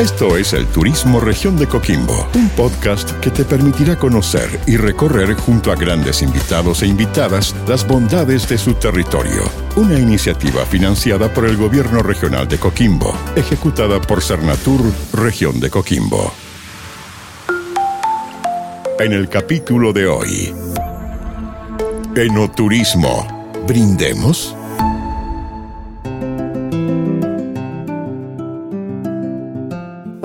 Esto es el Turismo Región de Coquimbo, un podcast que te permitirá conocer y recorrer junto a grandes invitados e invitadas las bondades de su territorio. Una iniciativa financiada por el Gobierno Regional de Coquimbo, ejecutada por Cernatur Región de Coquimbo. En el capítulo de hoy, Enoturismo. ¿Brindemos?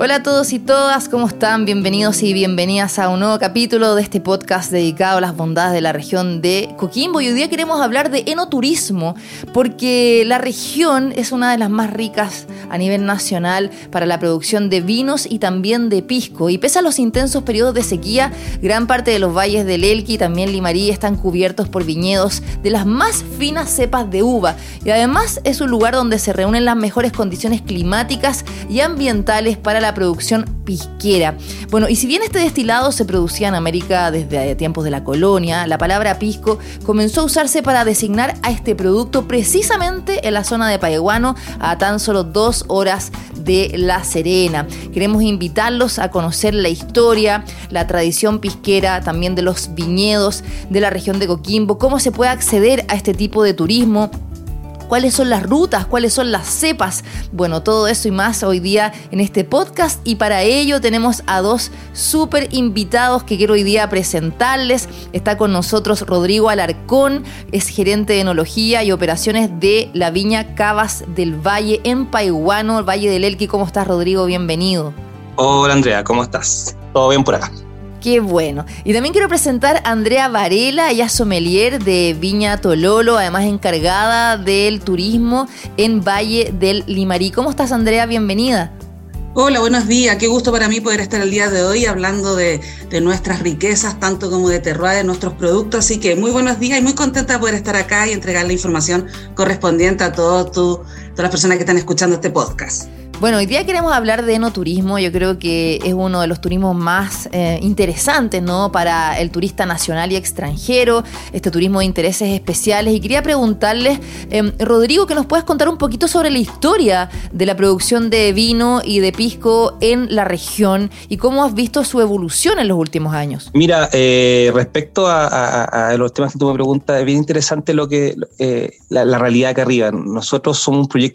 Hola a todos y todas, ¿cómo están? Bienvenidos y bienvenidas a un nuevo capítulo de este podcast dedicado a las bondades de la región de Coquimbo. Y hoy día queremos hablar de enoturismo, porque la región es una de las más ricas a nivel nacional para la producción de vinos y también de pisco. Y pese a los intensos periodos de sequía, gran parte de los valles del Elqui y también Limarí están cubiertos por viñedos de las más finas cepas de uva. Y además es un lugar donde se reúnen las mejores condiciones climáticas y ambientales para la producción pisquera. Bueno, y si bien este destilado se producía en América desde tiempos de la colonia, la palabra pisco comenzó a usarse para designar a este producto precisamente en la zona de Paeguano, a tan solo dos horas de La Serena. Queremos invitarlos a conocer la historia, la tradición pisquera, también de los viñedos de la región de Coquimbo, cómo se puede acceder a este tipo de turismo cuáles son las rutas, cuáles son las cepas. Bueno, todo eso y más hoy día en este podcast y para ello tenemos a dos súper invitados que quiero hoy día presentarles. Está con nosotros Rodrigo Alarcón, es gerente de enología y operaciones de la viña Cavas del Valle en Paiguano, Valle del Elqui. ¿Cómo estás Rodrigo? Bienvenido. Hola Andrea, ¿cómo estás? ¿Todo bien por acá? Qué bueno. Y también quiero presentar a Andrea Varela, ella es sommelier de Viña Tololo, además encargada del turismo en Valle del Limarí. ¿Cómo estás, Andrea? Bienvenida. Hola, buenos días. Qué gusto para mí poder estar el día de hoy hablando de, nuestras riquezas, tanto como de terroir de nuestros productos. Así que muy buenos días y muy contenta de poder estar acá y entregar la información correspondiente a todo todas las personas que están escuchando este podcast. Bueno, hoy día queremos hablar de enoturismo. Yo creo que es uno de los turismos más eh, interesantes, ¿no? Para el turista nacional y extranjero, este turismo de intereses especiales. Y quería preguntarles, em, Rodrigo, que nos puedas contar un poquito sobre la historia de la producción de vino y de pisco en la región y cómo has visto su evolución en los últimos años. Mira, eh, respecto a, los temas que tú me preguntas, es bien interesante lo que eh, la, la realidad que arriba. Nosotros somos un proyecto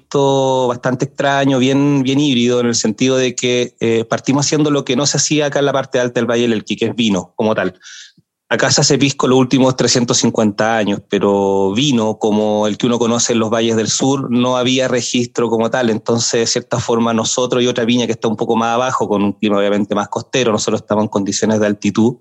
bastante extraño, bien bien, híbrido en el sentido de que eh, partimos haciendo lo que no se hacía acá en la parte alta del Valle del Elqui, que es vino como tal. Acá se hace pisco los últimos 350 años, pero vino como el que uno conoce en los valles del sur no había registro como tal. Entonces, de cierta forma, nosotros y otra viña que está un poco más abajo, con un clima obviamente más costero, nosotros estamos en condiciones de altitud,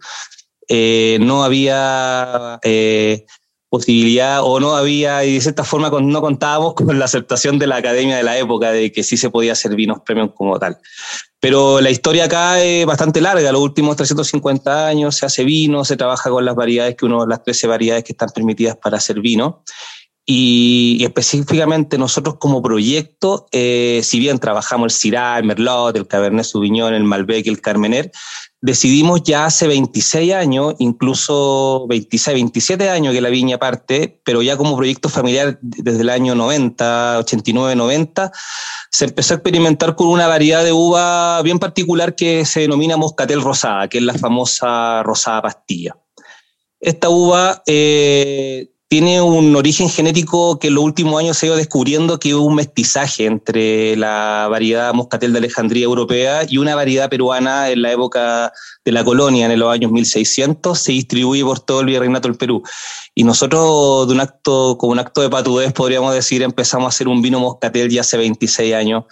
eh, no había eh, posibilidad o no había, y de cierta forma no contábamos con la aceptación de la academia de la época de que sí se podía hacer vinos premium como tal. Pero la historia acá es bastante larga, los últimos 350 años se hace vino, se trabaja con las variedades que uno, las 13 variedades que están permitidas para hacer vino. Y, específicamente nosotros como proyecto, eh, si bien trabajamos el Syrah, el Merlot, el Cabernet Sauvignon, el Malbec, el Carmener, decidimos ya hace 26 años, incluso 26, 27 años que la viña parte, pero ya como proyecto familiar desde el año 90, 89, 90, se empezó a experimentar con una variedad de uva bien particular que se denomina moscatel rosada, que es la famosa rosada pastilla. Esta uva eh, tiene un origen genético que en los últimos años se ha ido descubriendo que hubo un mestizaje entre la variedad moscatel de Alejandría europea y una variedad peruana en la época de la colonia, en los años 1600, se distribuye por todo el virreinato del Perú. Y nosotros, de un acto, como un acto de patudez, podríamos decir, empezamos a hacer un vino moscatel ya hace 26 años,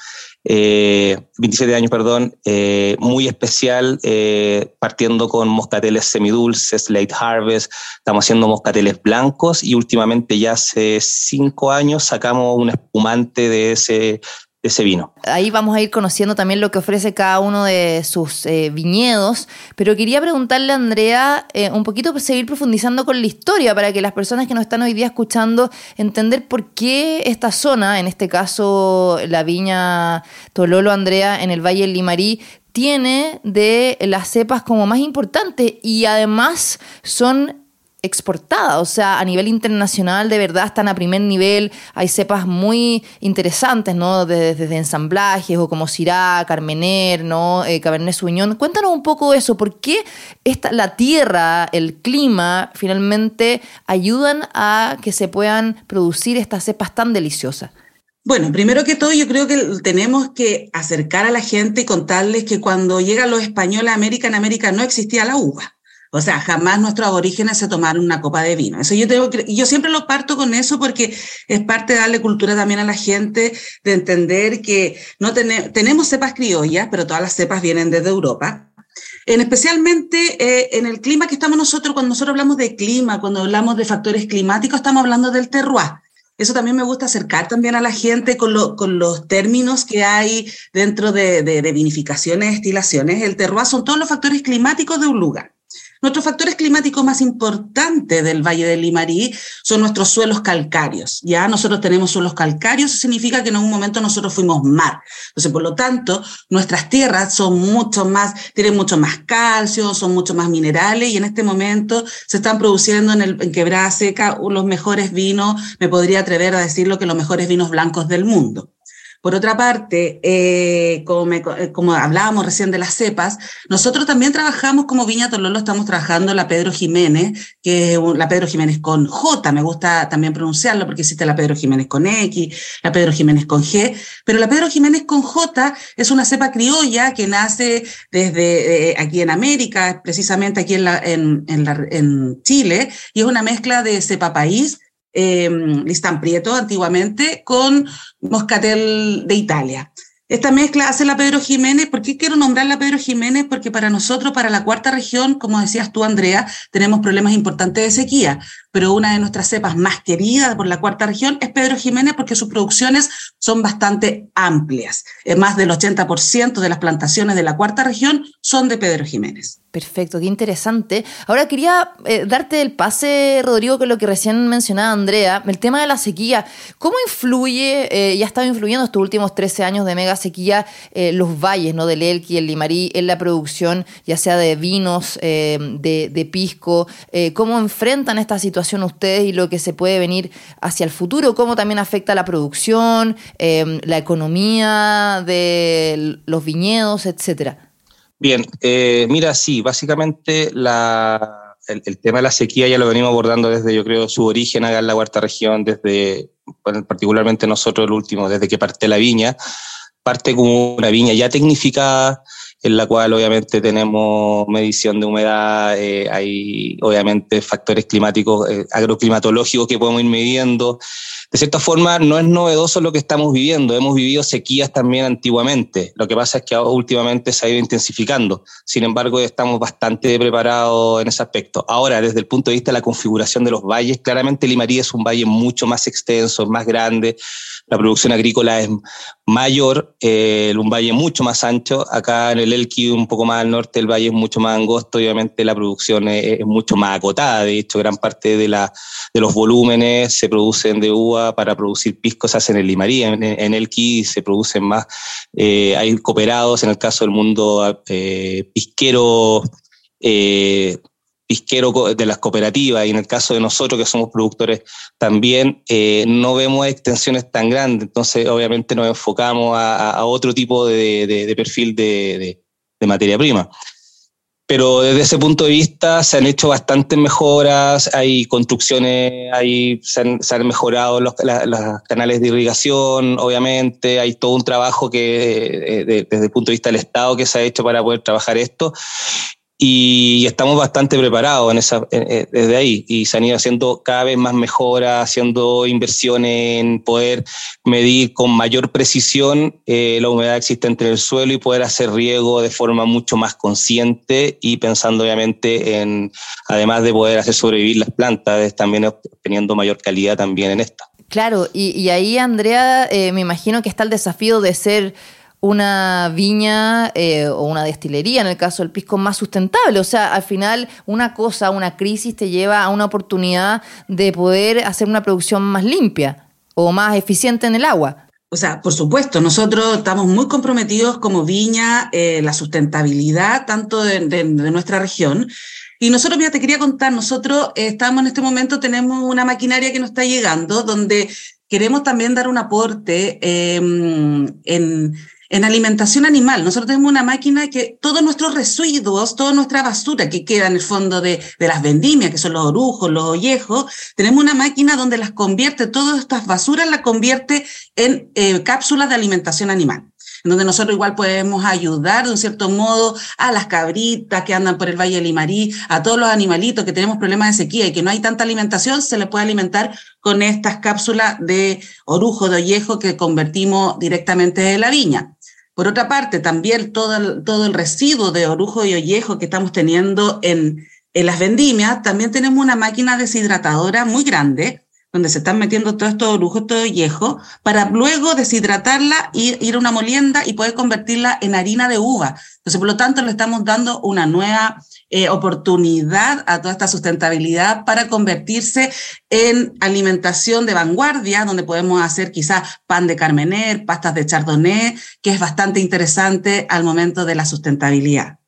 eh, 27 años, perdón, eh, muy especial, eh, partiendo con moscateles semidulces, late harvest, estamos haciendo moscateles blancos y últimamente ya hace cinco años sacamos un espumante de ese, ese vino. Ahí vamos a ir conociendo también lo que ofrece cada uno de sus eh, viñedos, pero quería preguntarle a Andrea eh, un poquito, pues, seguir profundizando con la historia para que las personas que nos están hoy día escuchando entender por qué esta zona, en este caso la viña Tololo Andrea en el Valle del Limarí, tiene de las cepas como más importantes y además son exportada, o sea, a nivel internacional de verdad están a primer nivel, hay cepas muy interesantes, ¿no? Desde, ensamblajes o como Syrah, Carmener, ¿no? Eh, Cabernet Sauvignon. Cuéntanos un poco eso, ¿por qué esta, la tierra, el clima, finalmente ayudan a que se puedan producir estas cepas tan deliciosas? Bueno, primero que todo, yo creo que tenemos que acercar a la gente y contarles que cuando llegan los españoles a América, en América no existía la uva. O sea, jamás nuestros aborígenes se tomaron una copa de vino. Eso yo tengo yo siempre lo parto con eso porque es parte de darle cultura también a la gente, de entender que no tenemos cepas criollas, pero todas las cepas vienen desde Europa. En especialmente eh, en el clima que estamos nosotros, cuando nosotros hablamos de clima, cuando hablamos de factores climáticos, estamos hablando del terroir. Eso también me gusta acercar también a la gente con, los términos que hay dentro de, de, de vinificaciones, destilaciones. El terroir son todos los factores climáticos de un lugar. Nuestros factores climáticos más importantes del Valle del Limarí son nuestros suelos calcáreos. Ya nosotros tenemos suelos calcáreos, eso significa que en un momento nosotros fuimos mar. Entonces, por lo tanto, nuestras tierras son mucho más, tienen mucho más calcio, son mucho más minerales y en este momento se están produciendo en, el, en Quebrada Seca los mejores vinos, me podría atrever a decirlo que los mejores vinos blancos del mundo. Por otra parte, eh, como, eh, como, hablábamos recién de las cepas, nosotros también trabajamos como Viña Tololo, estamos trabajando la Pedro Jiménez, que es la Pedro Jiménez con J, me gusta también pronunciarlo porque existe la Pedro Jiménez con X, la Pedro Jiménez con G, pero la Pedro Jiménez con J es una cepa criolla que nace desde eh, aquí en América, precisamente aquí en, la, en, la, en Chile, y es una mezcla de cepa país, eh, Listán Prieto antiguamente, con Moscatel de Italia. Esta mezcla hace la Pedro Jiménez. ¿Por qué quiero nombrar la Pedro Jiménez? Porque para nosotros, para la cuarta región, como decías tú, Andrea, tenemos problemas importantes de sequía. Pero una de nuestras cepas más queridas por la cuarta región es Pedro Jiménez porque sus producciones son bastante amplias. Más del 80% de las plantaciones de la cuarta región son de Pedro Jiménez. Perfecto, qué interesante. Ahora quería eh, darte el pase, Rodrigo, con lo que recién mencionaba Andrea, el tema de la sequía. ¿Cómo influye, eh, y ha estado influyendo estos últimos 13 años de mega sequía, eh, los valles ¿no? del Elqui el Limarí en la producción, ya sea de vinos, de, pisco? ¿Cómo enfrentan esta situación ustedes y lo que se puede venir hacia el futuro? ¿Cómo también afecta la producción, la economía de los viñedos, etcétera? Bien, eh, mira, sí, básicamente la, el, tema de la sequía ya lo venimos abordando desde, yo creo, su origen acá en la cuarta región, desde, particularmente nosotros el último, desde que parte la viña, parte como una viña ya tecnificada, en la cual obviamente tenemos medición de humedad, eh, hay obviamente factores climáticos, eh, agroclimatológicos que podemos ir midiendo, de cierta forma no es novedoso lo que estamos viviendo. Hemos vivido sequías también antiguamente. Lo que pasa es que últimamente se ha ido intensificando. Sin embargo, estamos bastante preparados en ese aspecto. Ahora, desde el punto de vista de la configuración de los valles, claramente Limarí es un valle mucho más extenso, más grande. La producción agrícola es mayor, eh, un valle mucho más ancho. Acá en el Elqui, un poco más al norte, el valle es mucho más angosto. Obviamente la producción es, mucho más acotada. De hecho, gran parte de, la, de los volúmenes se producen de uva para producir pisco se hace en Limarí, en, el Ki se producen más, eh, hay cooperados en el caso del mundo eh, pisquero, eh, pisquero de las cooperativas y en el caso de nosotros que somos productores también no vemos extensiones tan grandes, entonces obviamente nos enfocamos a, otro tipo de, perfil de materia prima. Pero desde ese punto de vista se han hecho bastantes mejoras, hay construcciones, hay, se, han, mejorado los, canales de irrigación, obviamente, hay todo un trabajo que eh, desde el punto de vista del Estado que se ha hecho para poder trabajar esto y estamos bastante preparados en esa, desde ahí y se han ido haciendo cada vez más mejoras, haciendo inversiones en poder medir con mayor precisión eh, la humedad existente en el suelo y poder hacer riego de forma mucho más consciente y pensando obviamente en, además de poder hacer sobrevivir las plantas, también obteniendo mayor calidad también en esta. Claro, y, ahí Andrea, eh, me imagino que está el desafío de ser una viña eh, o una destilería, en el caso del pisco, más sustentable. O sea, al final una cosa, una crisis te lleva a una oportunidad de poder hacer una producción más limpia o más eficiente en el agua. O sea, por supuesto, nosotros estamos muy comprometidos como viña, eh, la sustentabilidad tanto de, nuestra región. Y nosotros, mira, te quería contar, nosotros estamos en este momento, tenemos una maquinaria que nos está llegando, donde queremos también dar un aporte em, en en alimentación animal, nosotros tenemos una máquina que todos nuestros residuos, toda nuestra basura que queda en el fondo de, las vendimias, que son los orujos, los ollejos, tenemos una máquina donde las convierte, todas estas basuras las convierte en eh, cápsulas de alimentación animal en donde nosotros igual podemos ayudar de un cierto modo a las cabritas que andan por el Valle de Limarí, a todos los animalitos que tenemos problemas de sequía y que no hay tanta alimentación, se les puede alimentar con estas cápsulas de orujo, de ollejo que convertimos directamente de la viña. Por otra parte, también todo el, todo el residuo de orujo y ollejo que estamos teniendo en, en las vendimias, también tenemos una máquina deshidratadora muy grande, donde se están metiendo todos estos orujos, todo ollejo, para luego deshidratarla y ir a una molienda y poder convertirla en harina de uva. Entonces, por lo tanto, le estamos dando una nueva eh, oportunidad a toda esta sustentabilidad para convertirse en alimentación de vanguardia, donde podemos hacer quizás pan de carmener, pastas de chardonnay, que es bastante interesante al momento de la sustentabilidad.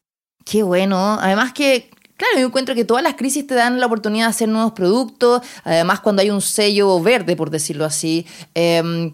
Qué bueno. Además que Claro, yo encuentro que todas las crisis te dan la oportunidad de hacer nuevos productos, además cuando hay un sello verde, por decirlo así. Eh,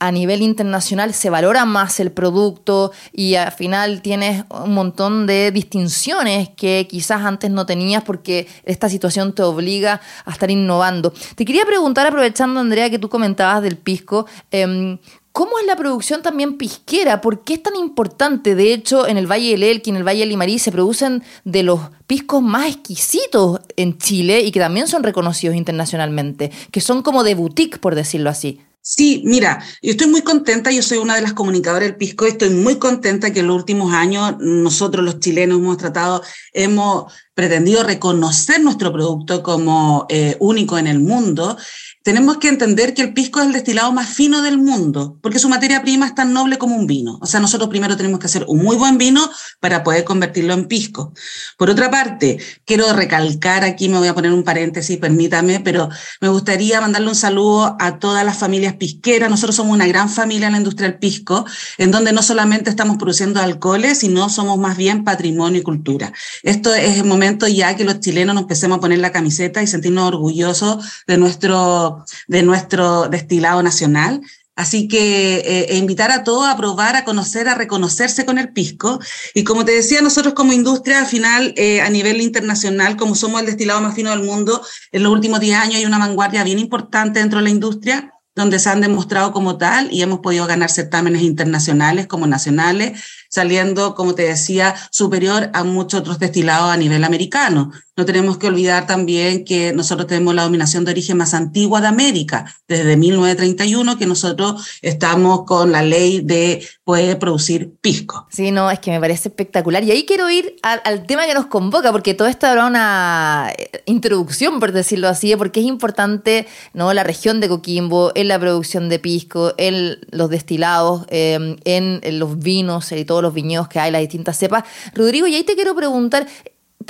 a nivel internacional se valora más el producto y al final tienes un montón de distinciones que quizás antes no tenías porque esta situación te obliga a estar innovando. Te quería preguntar, aprovechando Andrea que tú comentabas del pisco, em, ¿Cómo es la producción también pisquera? ¿Por qué es tan importante? De hecho, en el Valle del Elqui, en el Valle del Limarí, se producen de los piscos más exquisitos en Chile y que también son reconocidos internacionalmente, que son como de boutique, por decirlo así. Sí, mira, yo estoy muy contenta, yo soy una de las comunicadoras del Pisco, estoy muy contenta que en los últimos años nosotros los chilenos hemos tratado, hemos pretendido reconocer nuestro producto como eh, único en el mundo tenemos que entender que el pisco es el destilado más fino del mundo, porque su materia prima es tan noble como un vino. O sea, nosotros primero tenemos que hacer un muy buen vino para poder convertirlo en pisco. Por otra parte, quiero recalcar aquí, me voy a poner un paréntesis, permítame, pero me gustaría mandarle un saludo a todas las familias pisqueras. Nosotros somos una gran familia en la industria del pisco, en donde no solamente estamos produciendo alcoholes, sino somos más bien patrimonio y cultura. Esto es el momento ya que los chilenos nos empecemos a poner la camiseta y sentirnos orgullosos de nuestro de nuestro destilado nacional. Así que eh, e invitar a todos a probar, a conocer, a reconocerse con el pisco. Y como te decía, nosotros como industria, al final, eh, a nivel internacional, como somos el destilado más fino del mundo, en los últimos 10 años hay una vanguardia bien importante dentro de la industria donde se han demostrado como tal y hemos podido ganar certámenes internacionales como nacionales, saliendo, como te decía, superior a muchos otros destilados a nivel americano. No tenemos que olvidar también que nosotros tenemos la dominación de origen más antigua de América, desde 1931, que nosotros estamos con la ley de poder producir pisco. Sí, no, es que me parece espectacular. Y ahí quiero ir al, tema que nos convoca, porque todo esto habrá una eh, introducción, por decirlo así, porque es importante ¿no? la región de Coquimbo, en la producción de pisco, en los destilados, em, en, los vinos y todos los viñedos que hay, las distintas cepas. Rodrigo, y ahí te quiero preguntar,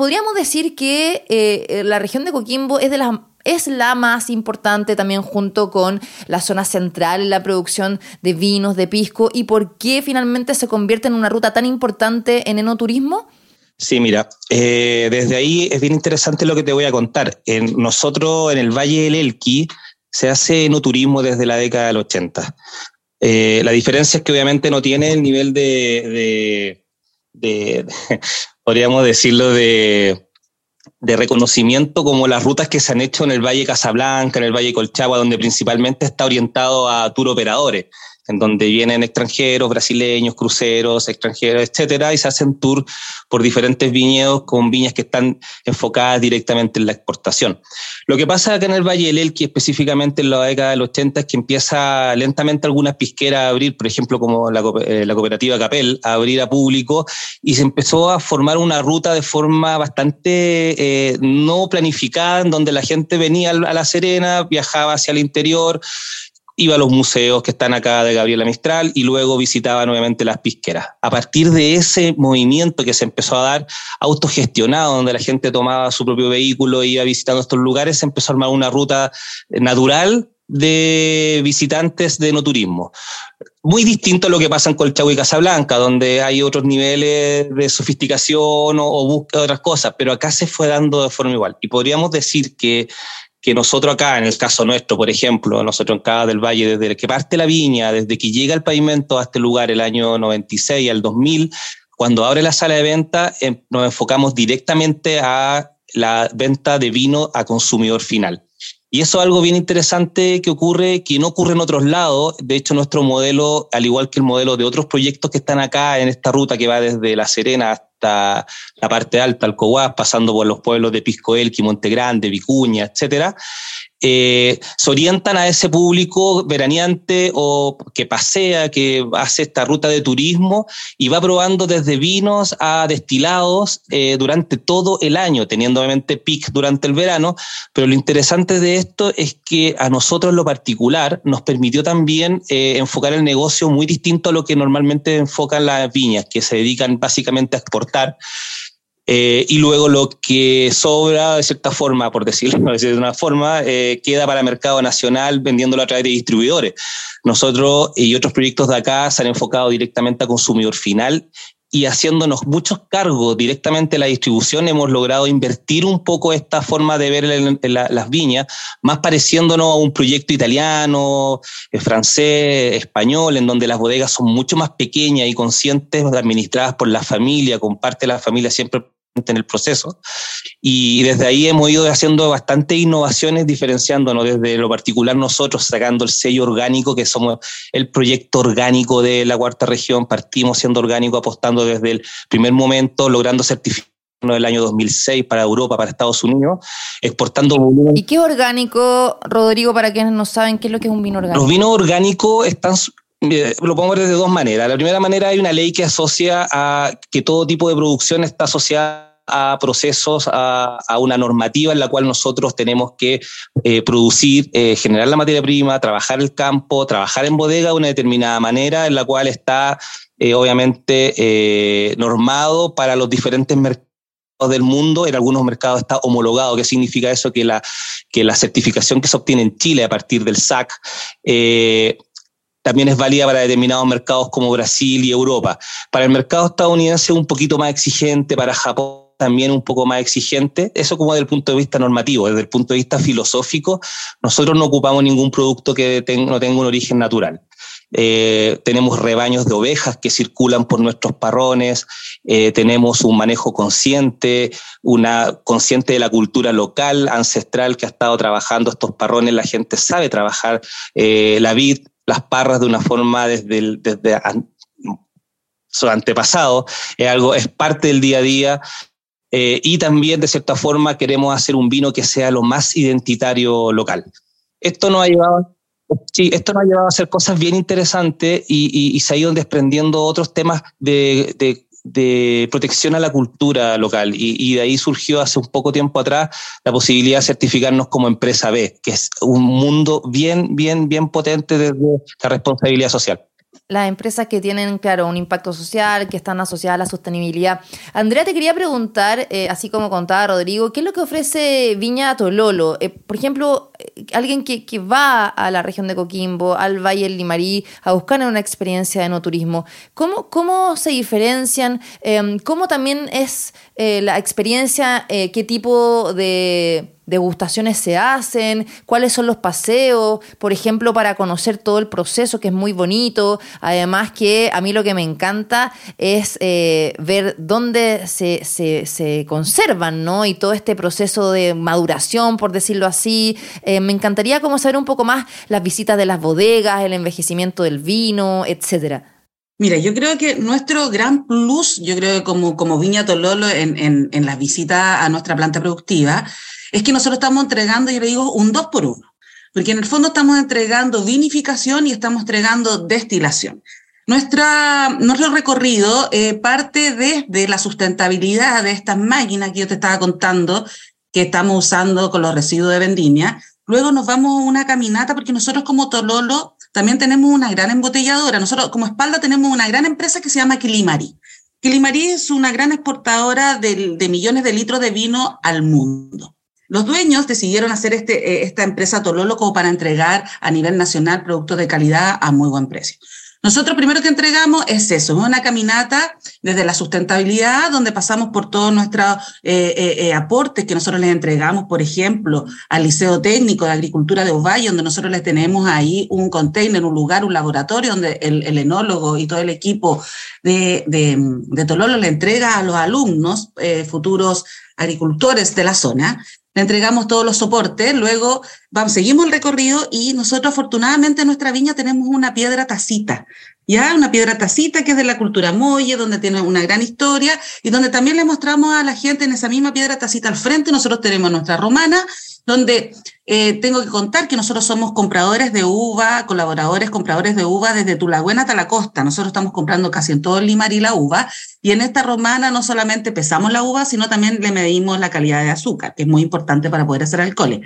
podríamos decir que eh, eh, la región de Coquimbo es de las es la más importante también junto con la zona central en la producción de vinos, de pisco, y por qué finalmente se convierte en una ruta tan importante en enoturismo? Sí, mira, eh, desde ahí es bien interesante lo que te voy a contar. Nosotros en el Valle del Elqui se hace enoturismo desde la década del 80. la diferencia es que obviamente no tiene el nivel de podríamos decirlo, de, reconocimiento como las rutas que se han hecho en el Valle Casablanca, en el Valle Colchagua, donde principalmente está orientado a tour operadores. En donde vienen extranjeros, brasileños, cruceros, extranjeros, etcétera, y se hacen tour por diferentes viñedos con viñas que están enfocadas directamente en la exportación. Lo que pasa acá en el Valle del Elqui, específicamente en la década del 80, es que empieza lentamente algunas pisqueras a abrir, por ejemplo, como la, eh, la cooperativa Capel, a abrir a público, y se empezó a formar una ruta de forma bastante eh, no planificada, en donde la gente venía a La Serena, viajaba hacia el interior, iba a los museos que están acá de Gabriela Mistral y luego visitaba nuevamente las pisqueras. A partir de ese movimiento que se empezó a dar autogestionado, donde la gente tomaba su propio vehículo e iba visitando estos lugares, se empezó a armar una ruta natural de visitantes de no turismo. Muy distinto a lo que pasa en Colchagua y Casablanca, donde hay otros niveles de sofisticación o, o de otras cosas, pero acá se fue dando de forma igual. Y podríamos decir que que nosotros acá, en el caso nuestro, por ejemplo, nosotros en Cada del Valle, desde que parte la viña, desde que llega el pavimento a este lugar el año 96 al 2000, cuando abre la sala de venta, em, nos enfocamos directamente a la venta de vino a consumidor final. Y eso es algo bien interesante que ocurre, que no ocurre en otros lados. De hecho, nuestro modelo, al igual que el modelo de otros proyectos que están acá en esta ruta que va desde La Serena hasta la parte alta, Alcohuás, pasando por los pueblos de Piscoelqui, Montegrande, Vicuña, etcétera, eh, se orientan a ese público veraneante o que pasea, que hace esta ruta de turismo y va probando desde vinos a destilados eh, durante todo el año, teniendo obviamente pic durante el verano, pero lo interesante de esto es que a nosotros lo particular nos permitió también eh, enfocar el negocio muy distinto a lo que normalmente enfocan las viñas, que se dedican básicamente a exportar eh, y luego lo que sobra, de cierta forma, por decirlo de una forma, eh, queda para mercado nacional vendiéndolo a través de distribuidores. Nosotros y otros proyectos de acá se han enfocado directamente a consumidor final y haciéndonos muchos cargos directamente en la distribución, hemos logrado invertir un poco esta forma de ver las viñas, más pareciéndonos a un proyecto italiano, eh, francés, español, en donde las bodegas son mucho más pequeñas y conscientes, administradas por la familia, con parte de la familia siempre en el proceso. Y desde ahí hemos ido haciendo bastantes innovaciones, diferenciándonos desde lo particular nosotros, sacando el sello orgánico, que somos el proyecto orgánico de la cuarta región. Partimos siendo orgánico, apostando desde el primer momento, logrando certificar en el año 2006 para Europa, para Estados Unidos, exportando. ¿Y qué orgánico, Rodrigo, para quienes no saben qué es lo que es un vino orgánico? Los vinos orgánicos están lo podemos ver de dos maneras. La primera manera hay una ley que asocia a que todo tipo de producción está asociada a procesos, a, una normativa en la cual nosotros tenemos que eh, producir, eh, generar la materia prima, trabajar el campo, trabajar en bodega de una determinada manera en la cual está eh, obviamente normado para los diferentes mercados del mundo, en algunos mercados está homologado. ¿Qué significa eso? Que la, que la certificación que se obtiene en Chile a partir del SAC también es válida para determinados mercados como Brasil y Europa. Para el mercado estadounidense un poquito más exigente, para Japón también un poco más exigente. Eso como desde el punto de vista normativo, desde el punto de vista filosófico, nosotros no ocupamos ningún producto que no tenga un origen natural. Eh, tenemos rebaños de ovejas que circulan por nuestros parrones, eh, tenemos un manejo consciente, una consciente de la cultura local, ancestral que ha estado trabajando estos parrones, la gente sabe trabajar eh, la vid, las parras de una forma desde, desde su antepasado, es algo, es parte del día a día. Eh, y también, de cierta forma, queremos hacer un vino que sea lo más identitario local. Esto nos ha llevado, sí, esto ha llevado a hacer cosas bien interesantes y, se ha ido desprendiendo otros temas de, protección a la cultura local. Y, y, de ahí surgió hace un poco tiempo atrás la posibilidad de certificarnos como empresa B, que es un mundo bien, bien, bien potente desde la responsabilidad social las empresas que tienen, claro, un impacto social, que están asociadas a la sostenibilidad. Andrea, te quería preguntar, eh, así como contaba Rodrigo, ¿qué es lo que ofrece Viña Tololo? Eh, por ejemplo, eh, alguien que, que, va a la región de Coquimbo, al Valle del Limarí, a buscar una experiencia de no turismo, ¿cómo, cómo se diferencian? Em, ¿Cómo también es la experiencia? ¿Qué tipo de degustaciones se hacen, cuáles son los paseos, por ejemplo, para conocer todo el proceso que es muy bonito. Además que a mí lo que me encanta es eh, ver dónde se, se, conservan, ¿no? Y todo este proceso de maduración, por decirlo así. Eh, me encantaría como saber un poco más las visitas de las bodegas, el envejecimiento del vino, etcétera. Mira, yo creo que nuestro gran plus, yo creo que como, como Viña Tololo en, en, en las visitas a nuestra planta productiva, es que nosotros estamos entregando, yo le digo, un dos por uno. Porque en el fondo estamos entregando vinificación y estamos entregando destilación. Nuestra, nuestro recorrido eh, parte desde la sustentabilidad de estas máquinas que yo te estaba contando, que estamos usando con los residuos de vendimia. Luego nos vamos a una caminata porque nosotros como Tololo también tenemos una gran embotelladora. Nosotros como espalda tenemos una gran empresa que se llama Quilimari. Quilimari es una gran exportadora de, de millones de litros de vino al mundo. Los dueños decidieron hacer este, eh, esta empresa Tololo como para entregar a nivel nacional productos de calidad a muy buen precio. Nosotros primero que entregamos es eso, una caminata desde la sustentabilidad, donde pasamos por todos nuestros eh, eh, aportes que nosotros les entregamos, por ejemplo, al Liceo Técnico de Agricultura de Ovalle, donde nosotros les tenemos ahí un container, un lugar, un laboratorio, donde el, el enólogo y todo el equipo de, de, de Tololo le entrega a los alumnos, futuros agricultores de la zona, le entregamos todos los soportes, luego vamos, seguimos el recorrido y nosotros afortunadamente en nuestra viña tenemos una piedra tacita, ya una piedra tacita que es de la cultura molle, donde tiene una gran historia y donde también le mostramos a la gente en esa misma piedra tacita al frente, nosotros tenemos nuestra romana donde eh, tengo que contar que nosotros somos compradores de uva, colaboradores, compradores de uva desde Tulagüena hasta la costa. Nosotros estamos comprando casi en todo el Limarí la uva. Y en esta romana no solamente pesamos la uva, sino también le medimos la calidad de azúcar, que es muy importante para poder hacer alcohol.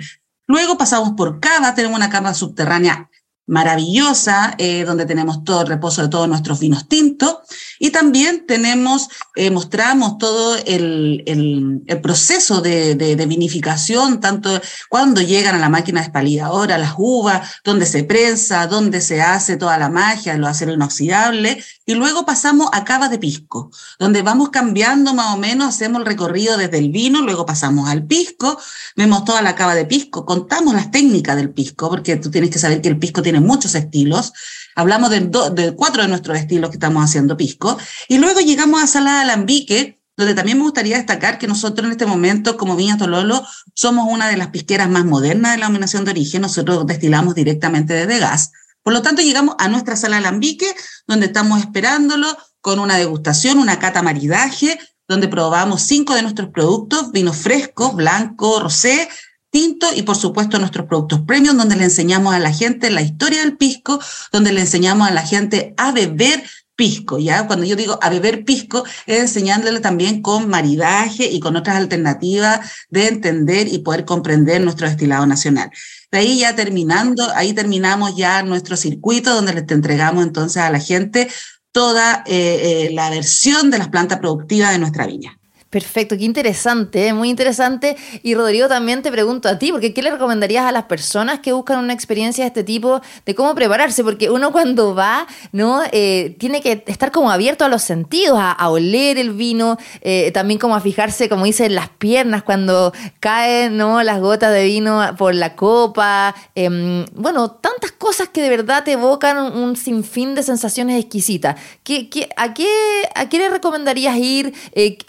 Luego pasamos por cava, tenemos una cava subterránea maravillosa, eh, donde tenemos todo el reposo de todos nuestros vinos tintos. Y también tenemos, eh, mostramos todo el, el, proceso de, de, vinificación, tanto cuando llegan a la máquina espalidadora, las uvas, donde se prensa, donde se hace toda la magia, lo acero inoxidable. Y luego pasamos a cava de pisco, donde vamos cambiando más o menos, hacemos el recorrido desde el vino, luego pasamos al pisco, vemos toda la cava de pisco, contamos las técnicas del pisco, porque tú tienes que saber que el pisco tiene muchos estilos. Hablamos de cuatro de nuestros estilos que estamos haciendo pisco. Y luego llegamos a Sala de Alambique, donde también me gustaría destacar que nosotros en este momento, como Viña Tololo, somos una de las pisqueras más modernas de la dominación de origen. Nosotros destilamos directamente desde gas. Por lo tanto, llegamos a nuestra sala Alambique, donde estamos esperándolo con una degustación, una cata maridaje, donde probamos cinco de nuestros productos, vinos frescos, blanco, rosé, tinto y por supuesto nuestros productos premium, donde le enseñamos a la gente la historia del pisco, donde le enseñamos a la gente a beber pisco, ¿ya? Cuando yo digo a beber pisco, es enseñándole también con maridaje y con otras alternativas de entender y poder comprender nuestro destilado nacional. De ahí ya terminando, ahí terminamos ya nuestro circuito donde les entregamos entonces a la gente toda eh, eh, la versión de las plantas productivas de nuestra viña. Perfecto, qué interesante, ¿eh? muy interesante. Y Rodrigo, también te pregunto a ti, porque ¿qué le recomendarías a las personas que buscan una experiencia de este tipo de cómo prepararse? Porque uno cuando va, ¿no? Eh, tiene que estar como abierto a los sentidos, a, a oler el vino, eh, también como a fijarse, como dicen, las piernas cuando caen, ¿no? Las gotas de vino por la copa. Em, bueno, tantas cosas que de verdad te evocan un, sinfín de sensaciones exquisitas. ¿Qué, qué, a, qué, ¿A qué le recomendarías ir?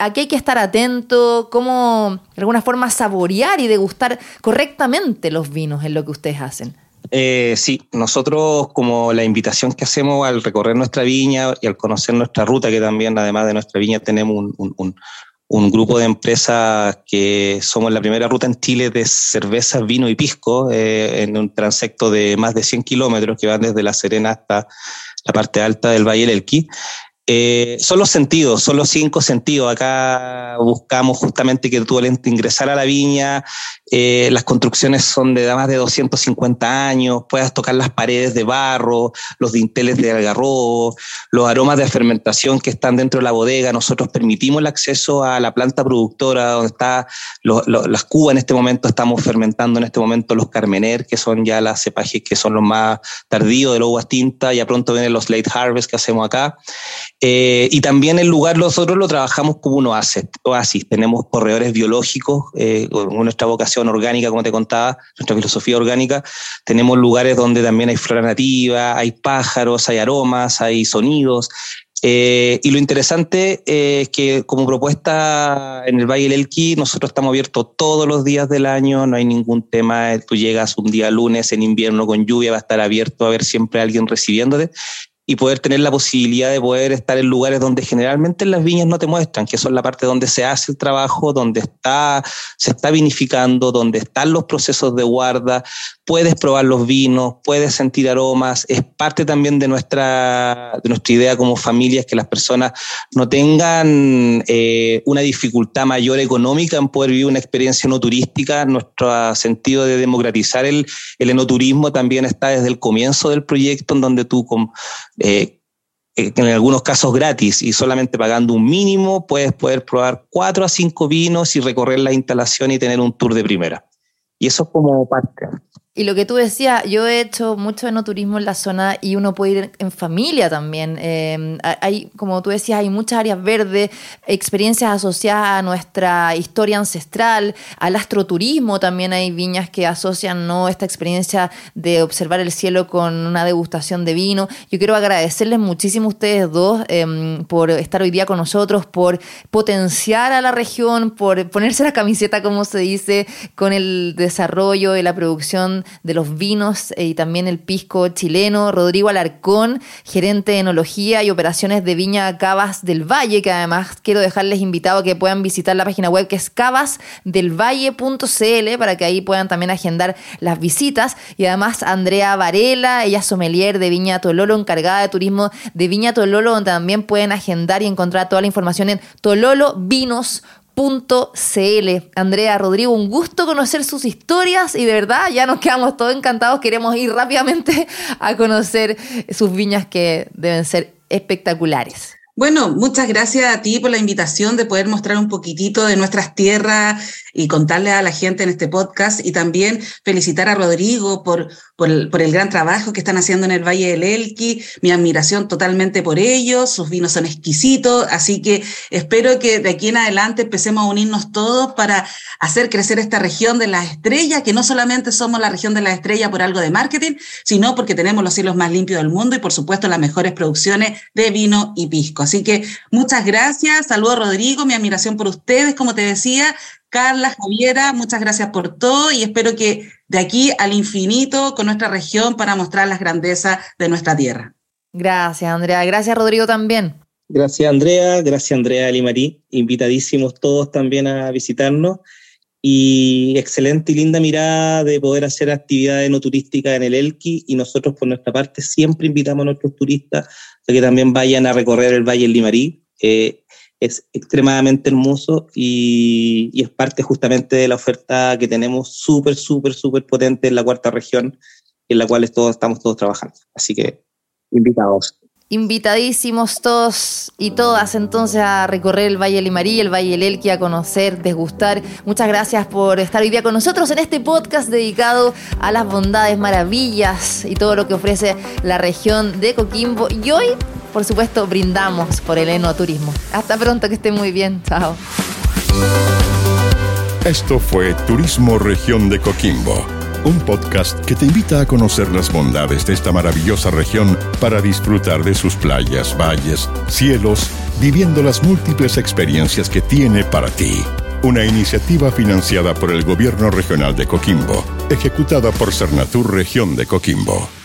¿A qué hay que estar atento, cómo de alguna forma saborear y degustar correctamente los vinos en lo que ustedes hacen. Eh, sí, nosotros como la invitación que hacemos al recorrer nuestra viña y al conocer nuestra ruta, que también además de nuestra viña tenemos un, un, un grupo de empresas que somos la primera ruta en Chile de cerveza, vino y pisco, eh, en un transecto de más de 100 kilómetros que van desde La Serena hasta la parte alta del Valle del Elqui. Eh, son los sentidos, son los cinco sentidos. Acá buscamos justamente que tú al ingresar a la viña, eh, las construcciones son de más de 250 años, puedas tocar las paredes de barro, los dinteles de algarrobo, los aromas de fermentación que están dentro de la bodega. Nosotros permitimos el acceso a la planta productora donde está lo, lo, las cubas en este momento, estamos fermentando en este momento los carmener, que son ya las cepajes que son los más tardíos de las uvas tintas, ya pronto vienen los late harvest que hacemos acá. Eh, y también el lugar nosotros lo trabajamos como un oasis. oasis. Tenemos corredores biológicos, eh, con nuestra vocación orgánica, como te contaba, nuestra filosofía orgánica. Tenemos lugares donde también hay flora nativa, hay pájaros, hay aromas, hay sonidos. Eh, y lo interesante es que como propuesta en el Valle del Elqui, nosotros estamos abiertos todos los días del año, no hay ningún tema, tú llegas un día lunes en invierno con lluvia, va a estar abierto a ver siempre alguien recibiéndote y poder tener la posibilidad de poder estar en lugares donde generalmente las viñas no te muestran, que son la parte donde se hace el trabajo, donde está, se está vinificando, donde están los procesos de guarda, puedes probar los vinos, puedes sentir aromas, es parte también de nuestra, de nuestra idea como familia, que las personas no tengan eh, una dificultad mayor económica en poder vivir una experiencia no turística, nuestro sentido de democratizar el, el enoturismo también está desde el comienzo del proyecto, en donde tú eh, en algunos casos gratis y solamente pagando un mínimo puedes poder probar cuatro a cinco vinos y recorrer la instalación y tener un tour de primera. Y eso es como parte. Y lo que tú decías, yo he hecho mucho enoturismo en la zona y uno puede ir en familia también. Eh, hay, como tú decías, hay muchas áreas verdes, experiencias asociadas a nuestra historia ancestral, al astroturismo también hay viñas que asocian ¿no? esta experiencia de observar el cielo con una degustación de vino. Yo quiero agradecerles muchísimo a ustedes dos em, por estar hoy día con nosotros, por potenciar a la región, por ponerse la camiseta, como se dice, con el desarrollo y la producción de los vinos y también el pisco chileno, Rodrigo Alarcón, gerente de enología y operaciones de Viña Cabas del Valle, que además quiero dejarles invitado a que puedan visitar la página web que es cabasdelvalle.cl para que ahí puedan también agendar las visitas. Y además Andrea Varela, ella es sommelier de Viña Tololo, encargada de turismo de Viña Tololo, donde también pueden agendar y encontrar toda la información en tololovinos.com .cl. Andrea, Rodrigo, un gusto conocer sus historias y de verdad ya nos quedamos todos encantados. Queremos ir rápidamente a conocer sus viñas que deben ser espectaculares. Bueno, muchas gracias a ti por la invitación de poder mostrar un poquitito de nuestras tierras y contarle a la gente en este podcast y también felicitar a Rodrigo por, por el, por, el, gran trabajo que están haciendo en el Valle del Elqui, mi admiración totalmente por ellos, sus vinos son exquisitos, así que espero que de aquí en adelante empecemos a unirnos todos para hacer crecer esta región de las estrellas, que no solamente somos la región de las estrellas por algo de marketing, sino porque tenemos los cielos más limpios del mundo y por supuesto las mejores producciones de vino y pisco. Así que muchas gracias, saludo Rodrigo, mi admiración por ustedes, como te decía, Carla, Javiera, muchas gracias por todo y espero que de aquí al infinito con nuestra región para mostrar las grandezas de nuestra tierra. Gracias, Andrea. Gracias, Rodrigo, también. Gracias, Andrea. Gracias, Andrea Limarí. Invitadísimos todos también a visitarnos. Y excelente y linda mirada de poder hacer actividades no turísticas en el Elqui. Y nosotros, por nuestra parte, siempre invitamos a nuestros turistas a que también vayan a recorrer el Valle del Limarí. Eh, es extremadamente hermoso y, es parte justamente de la oferta que tenemos súper, súper, súper potente en la cuarta región, en la cual todos, estamos todos trabajando. Así que invitados. Invitadísimos todos y todas entonces a recorrer el Valle Limarí, el Valle Elqui, a conocer, desgustar. Muchas gracias por estar hoy día con nosotros en este podcast dedicado a las bondades, maravillas y todo lo que ofrece la región de Coquimbo. Y hoy por supuesto, brindamos por el enoturismo. Hasta pronto, que esté muy bien. Chao. Esto fue Turismo Región de Coquimbo, un podcast que te invita a conocer las bondades de esta maravillosa región para disfrutar de sus playas, valles, cielos, viviendo las múltiples experiencias que tiene para ti. Una iniciativa financiada por el Gobierno Regional de Coquimbo, ejecutada por Cernatur Región de Coquimbo.